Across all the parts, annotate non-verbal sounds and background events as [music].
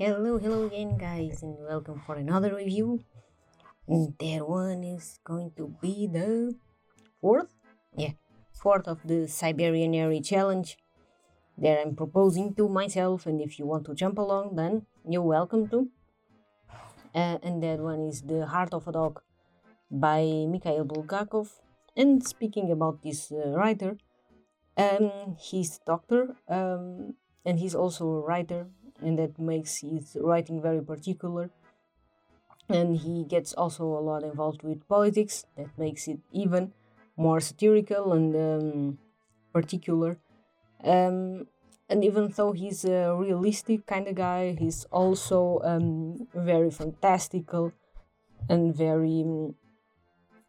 Hello, hello again, guys, and welcome for another review. And that one is going to be the fourth, yeah, fourth of the Siberianary Challenge that I'm proposing to myself. And if you want to jump along, then you're welcome to. Uh, and that one is The Heart of a Dog by Mikhail Bulgakov. And speaking about this uh, writer, um, he's doctor um, and he's also a writer, and that makes his writing very particular. And he gets also a lot involved with politics, that makes it even more satirical and um, particular. Um, and even though he's a realistic kind of guy, he's also um, very fantastical and very,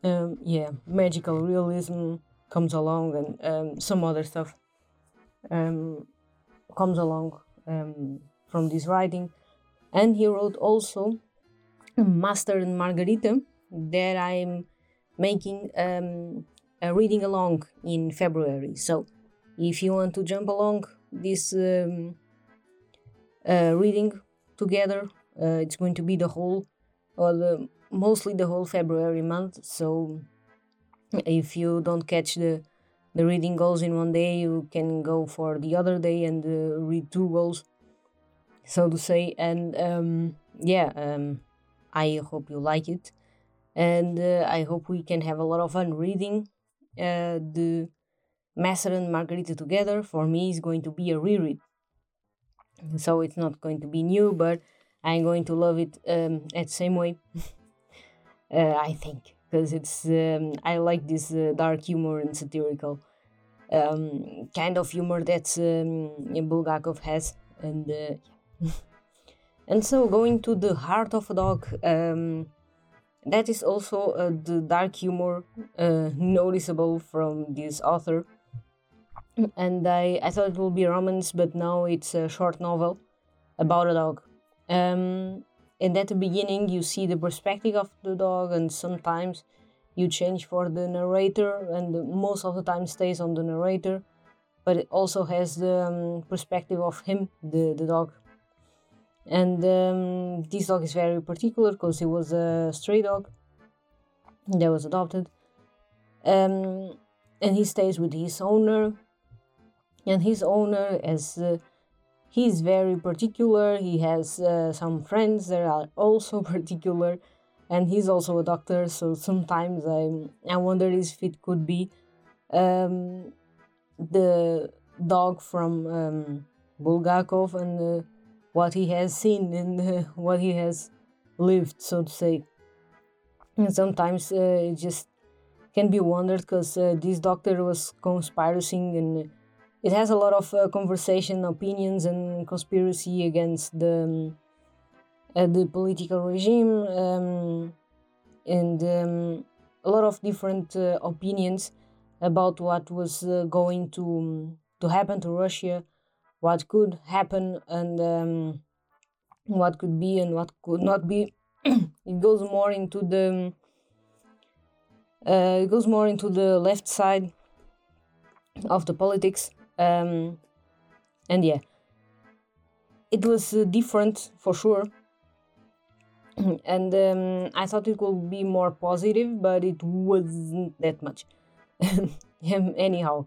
um, yeah, magical realism comes along and um, some other stuff um, comes along um, from this writing. And he wrote also Master and Margarita that I'm making um, a reading along in February. So if you want to jump along this um, uh, reading together, uh, it's going to be the whole, or the, mostly the whole February month. So if you don't catch the the reading goals in one day, you can go for the other day and uh, read two goals, so to say. And um, yeah, um, I hope you like it, and uh, I hope we can have a lot of fun reading uh, the Master and Margarita together. For me, is going to be a reread, so it's not going to be new, but I'm going to love it um, at the same way. [laughs] Uh, I think because it's um, I like this uh, dark humor and satirical um, kind of humor that um, Bulgakov has, and uh, [laughs] and so going to the heart of a dog. Um, that is also the dark humor [laughs] noticeable from this author, and I, I thought it would be romance, but now it's a short novel about a dog. Um, and at the beginning, you see the perspective of the dog, and sometimes you change for the narrator, and most of the time stays on the narrator, but it also has the um, perspective of him, the, the dog. And um, this dog is very particular because he was a stray dog that was adopted. Um, and he stays with his owner, and his owner as uh, he's very particular. He has uh, some friends that are also [laughs] particular. And he's also a doctor. So sometimes i i wonder if it could be um, the dog from um, bulgakov and uh, what he has seen and uh, what he has lived so to say. And sometimes uh, it just can be wondered because uh, this doctor was conspiring and it has a lot of uh, conversation, opinions, and conspiracy against the um, uh, the political regime, um, and um, a lot of different uh, opinions about what was uh, going to um, to happen to Russia, what could happen, and um, what could be and what could not be. [clears throat] it goes more into the uh, it goes more into the left side of the politics um, and yeah, it was uh, different for sure. [clears throat] and um, I thought it would be more positive, but it wasn't that much. [laughs] Anyhow,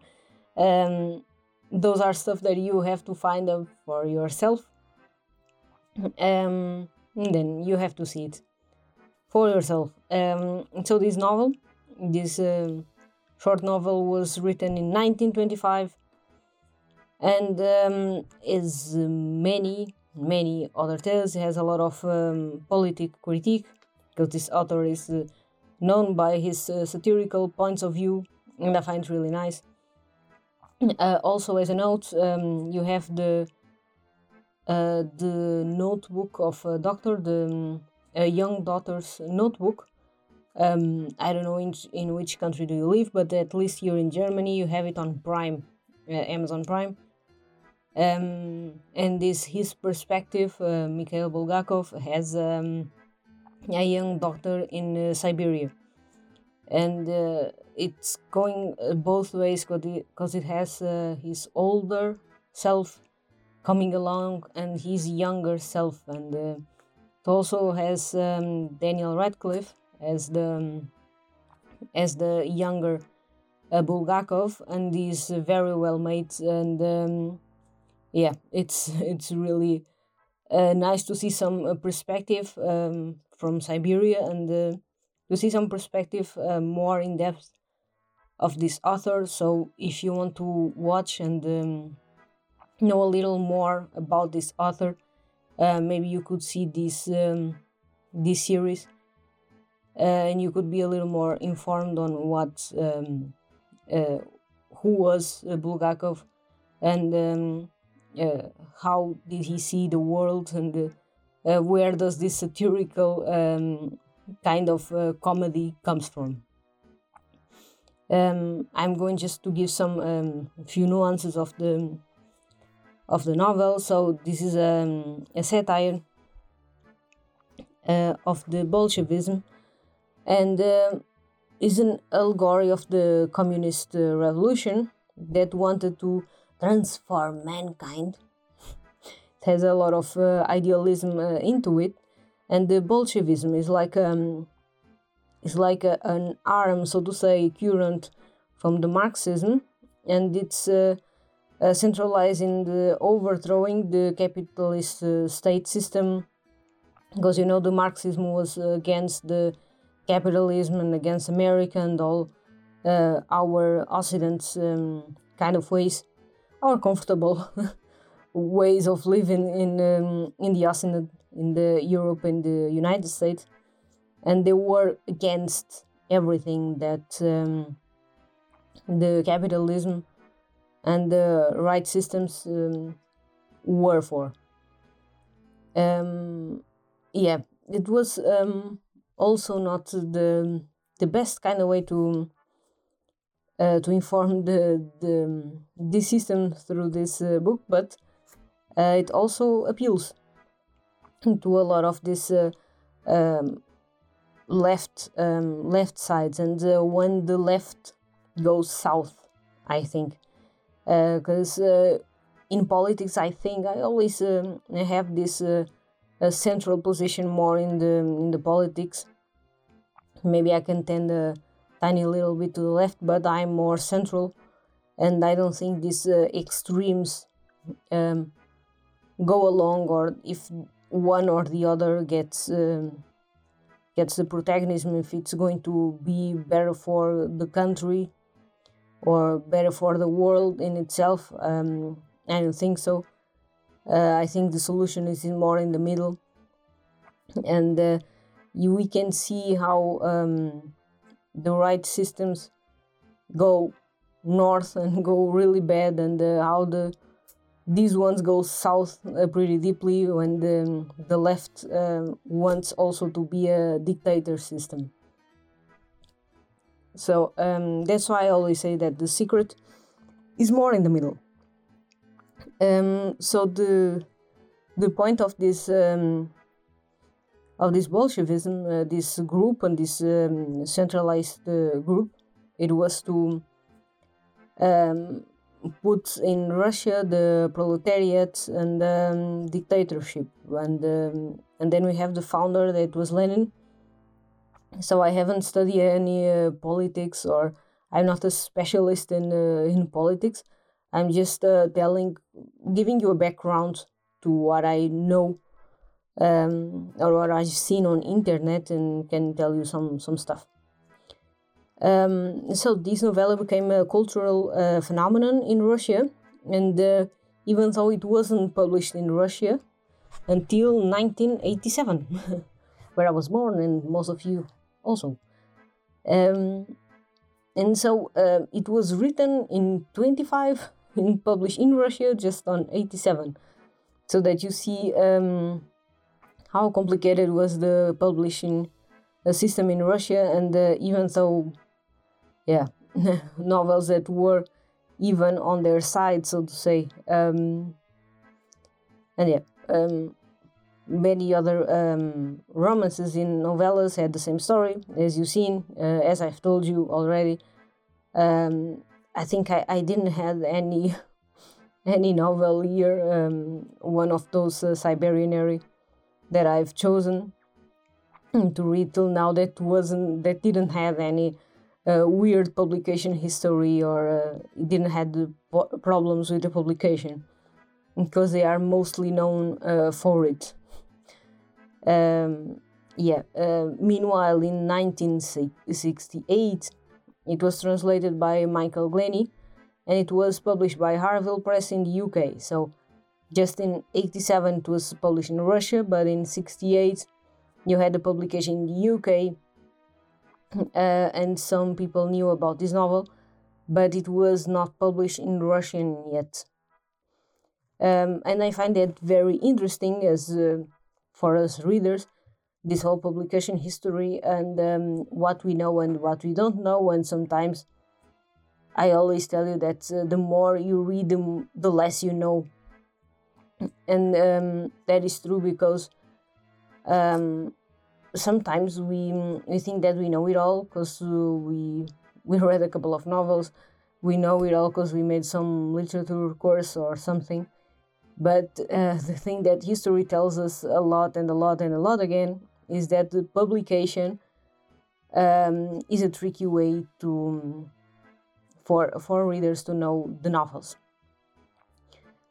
um, those are stuff that you have to find out for yourself. [clears throat] Um, then you have to see it for yourself. Um, so this novel, this uh, short novel, was written in 1925 and um, is many many other tales. Has a lot of um, politic critique because this author is uh, known by his uh, satirical points of view, and I find really nice. Uh, also, as a note, um, you have the uh, the notebook of a doctor, the um, young doctor's notebook. Um, I don't know in, in which country do you live, but at least here in Germany, you have it on Prime, uh, Amazon Prime um, and this his perspective, uh, Mikhail Bulgakov has um, a young doctor in uh, Siberia. and uh, it's going uh, both ways because it has uh, his older self coming along and his younger self and uh, it also has um, Daniel Radcliffe as the um, as the younger Bulgakov and he's very well made and um, yeah it's [laughs] it's really uh, nice to see some uh, perspective um, from Siberia and uh, to see some perspective more in depth of this author. So if you want to watch and um, know a little more about this author, uh, maybe you could see this um, this series, uh, and you could be a little more informed on what um, uh, who was Bulgakov, and um, uh, how did he see the world, and uh, where does this satirical um, kind of comedy comes from. Um, I'm going just to give some um, few nuances of the of the novel. So this is um, a satire uh, of the Bolshevism, and uh, is an allegory of the communist uh, revolution that wanted to transform mankind. it has a lot of uh, idealism uh, into it, and the Bolshevism is like um, is like a, an arm, so to say, current from the Marxism, and it's uh, uh, centralizing the overthrowing the capitalist uh, state system, because you know the Marxism was against the capitalism and against America and all uh, our Occident's um, kind of ways, our comfortable [laughs] ways of living in um, in the Occident, in the Europe and the United States and they were against everything that um, the capitalism and the right systems um, were for. Um, yeah, it was um, also not the the best kind of way to uh, to inform the the this system through this uh, book, but uh, it also appeals to a lot of this uh, um, left um, left sides and uh, when the left goes south i think. Because uh, uh, in politics i think i always um, have this uh, central position more in the in the politics. Maybe i can tend a tiny little bit to the left but i'm more central and i don't think these uh, extremes um, go along or if one or the other gets um, gets the protagonism if it's going to be better for the country or better for the world in itself. Um, I don't think so. Uh, I think the solution is more in the middle, and uh, we can see how um, the right systems go north [laughs] and go really bad, and uh, how the these ones go south uh, pretty deeply when the, the left uh, wants also to be a dictator system. So um, that's why I always say that the secret is more in the middle. Um, so the the point of this um, of this Bolshevism, uh, this group and this um, centralized uh, group, it was to um, puts in Russia the proletariat and um, dictatorship, and um, and then we have the founder that was Lenin. So I haven't studied any uh, politics, or I'm not a specialist in uh, in politics. I'm just uh, telling, giving you a background to what I know, um, or what I've seen on internet, and can tell you some some stuff. Um, so this novella became a cultural uh, phenomenon in Russia, and uh, even though it wasn't published in Russia until 1987, [laughs] where I was born, and most of you also. Um, and so uh, it was written in 25 [laughs] and published in Russia just on 87, so that you see um, how complicated was the publishing uh, system in Russia, and uh, even so, yeah [laughs] novels that were even on their side so to say um, and yeah um, many other um, romances in novellas had the same story, as you've seen, uh, as I've told you already. Um, I think I, I didn't have any [laughs] any novel here, um, one of those uh, Siberianary that I've chosen to read till now that wasn't that didn't have any uh, weird publication history or uh, didn't have the problems with the publication because they are mostly known uh, for it. Um, yeah. Uh, meanwhile, in 1968, it was translated by Michael Glenny, and it was published by Harvill Press in the UK. So, just in 87 it was published in Russia, but in 68 you had the publication in the UK, [clears throat] uh, and some people knew about this novel, but it was not published in Russian yet. Um, and I find that very interesting as uh, for us readers, this whole publication history and um, what we know and what we don't know. And sometimes I always tell you that uh, the more you read, the, the less you know. And um, that is true because um, sometimes we, we think that we know it all because we, we read a couple of novels. We know it all because we made some literature course or something but uh, [laughs] the thing that history tells us a lot and a lot and a lot again is that the publication um, is a tricky way to for for readers to know the novels.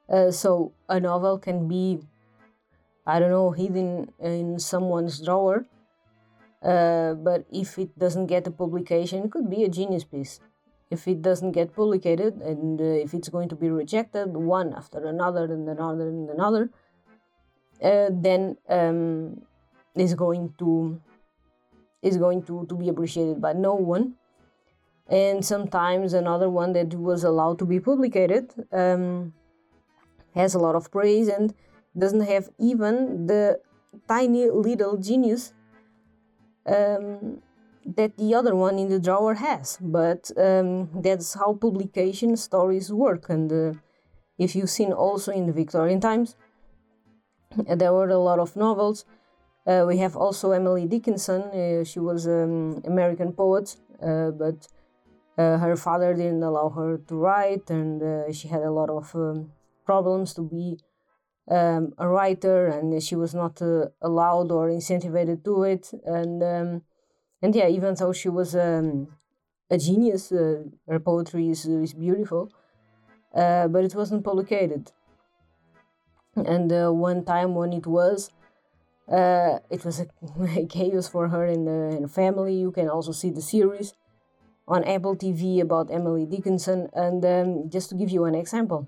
Uh, so a novel can be, I don't know, hidden in someone's drawer, uh, but if it doesn't get a publication, it could be a genius piece. If it doesn't get published and uh, if it's going to be rejected one after another and another and another uh, then um, is going to is going to, to be appreciated by no one. And sometimes another one that was allowed to be published um, has a lot of praise and doesn't have even the tiny little genius um, that the other one in the drawer has. But um, that's how publication stories work. And uh, if you've seen also in the Victorian times, there were a lot of novels. Uh, we have also Emily Dickinson. Uh, she was an American poet, uh, but uh, her father didn't allow her to write, and uh, she had a lot of um, problems to be um, a writer, and she was not allowed or incentivized to it. And um, and yeah, even though she was um, a genius, uh, her poetry is, is beautiful, uh, but it wasn't published. And uh, one time when it was, uh, it was a, [laughs] a, chaos for her in the, the family. You can also see the series on Apple TV about Emily Dickinson. And um, just to give you an example,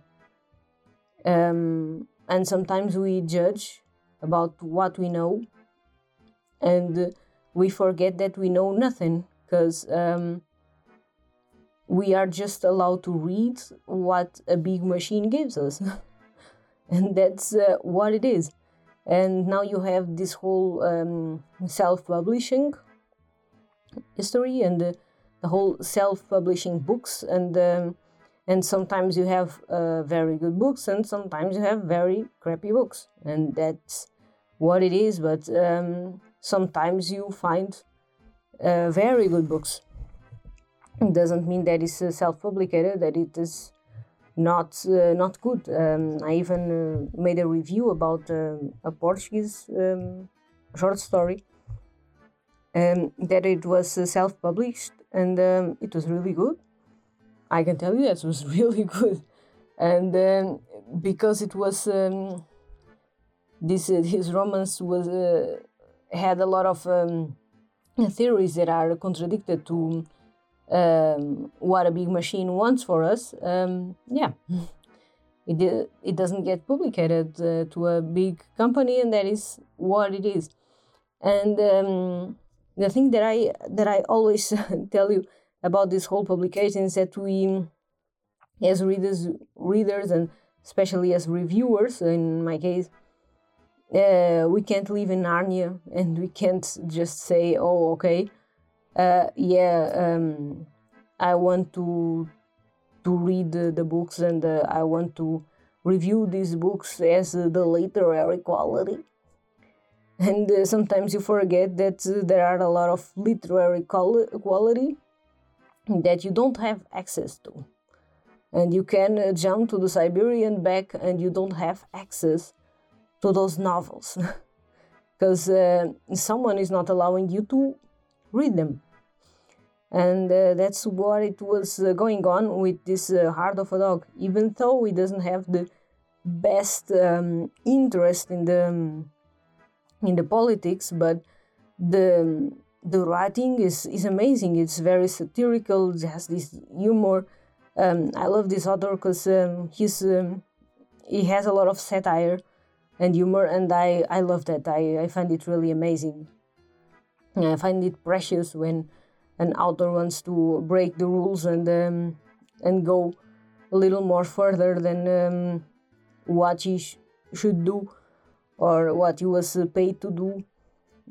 um, and sometimes we judge about what we know, and we forget that we know nothing because um, we are just allowed to read what a big machine gives us. [laughs] and that's uh, what it is. And now you have this whole um, self publishing history and the, the whole self publishing books. And, um, and sometimes you have uh, very good books and sometimes you have very crappy books. And that's what it is. But um, sometimes you find uh, very good books. It doesn't mean that it's uh, self-published, that it is not uh, not good. Um, I even uh, made a review about um, a Portuguese um, short story um, that it was uh, self-published and um, it was really good. I can tell you that was [laughs] really good, and um, because it was this uh, his romance was uh, had a lot of um, theories that are contradicted to um, what a big machine wants for us. Um, yeah, [laughs] it it doesn't get published uh, to a big company, and that is what it is. And um, the thing that I that I always [laughs] tell you about this whole publication is that we, as readers, readers, and especially as reviewers, in my case uh, we can't live in Narnia and we can't just say, oh, okay, uh, yeah, um, I want to to read the, the books and uh, I want to review these books as the literary quality. and uh, sometimes you forget that uh, there are a lot of literary quality that you don't have access to. And you can uh, jump to the siberian back and you don't have access to those novels. [laughs] Because uh, someone is not allowing you to read them. And uh, that's what it was uh, going on with this heart of a dog. Even though he doesn't have the best um, interest in the um, in the politics, but the the writing is is amazing. It's very satirical. It has this humor. Um, I love this author because um, he's um, he has a lot of satire and humor, and I I love that. I I find it really amazing. I find it precious when an author wants to break the rules and um, and go a little more further than um, what he sh- should do or what he was uh, paid to do,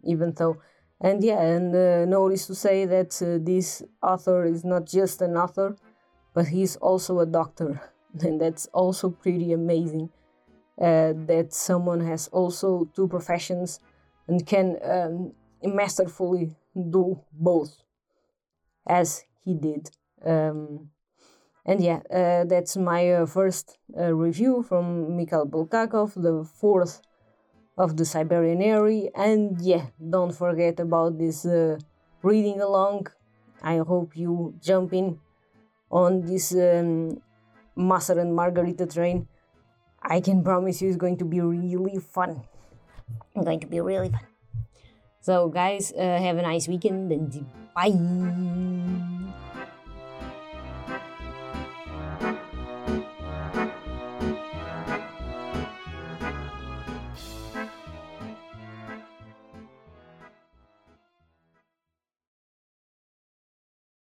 even though. And yeah, and uh, notice to say that uh, this author is not just an author, but he's also a doctor, [laughs] and that's also pretty amazing. Uh, that someone has also two professions and can um, masterfully do both, as he did. Um, and yeah, uh, that's my uh, first review from Mikhail Bulgakov, the fourth of the Siberianary. And yeah, don't forget about this uh, reading along. I hope you jump in on this um, Master and Margarita train. I can promise you it's going to be really fun. It's going to be really fun. So, guys, uh, have a nice weekend and bye.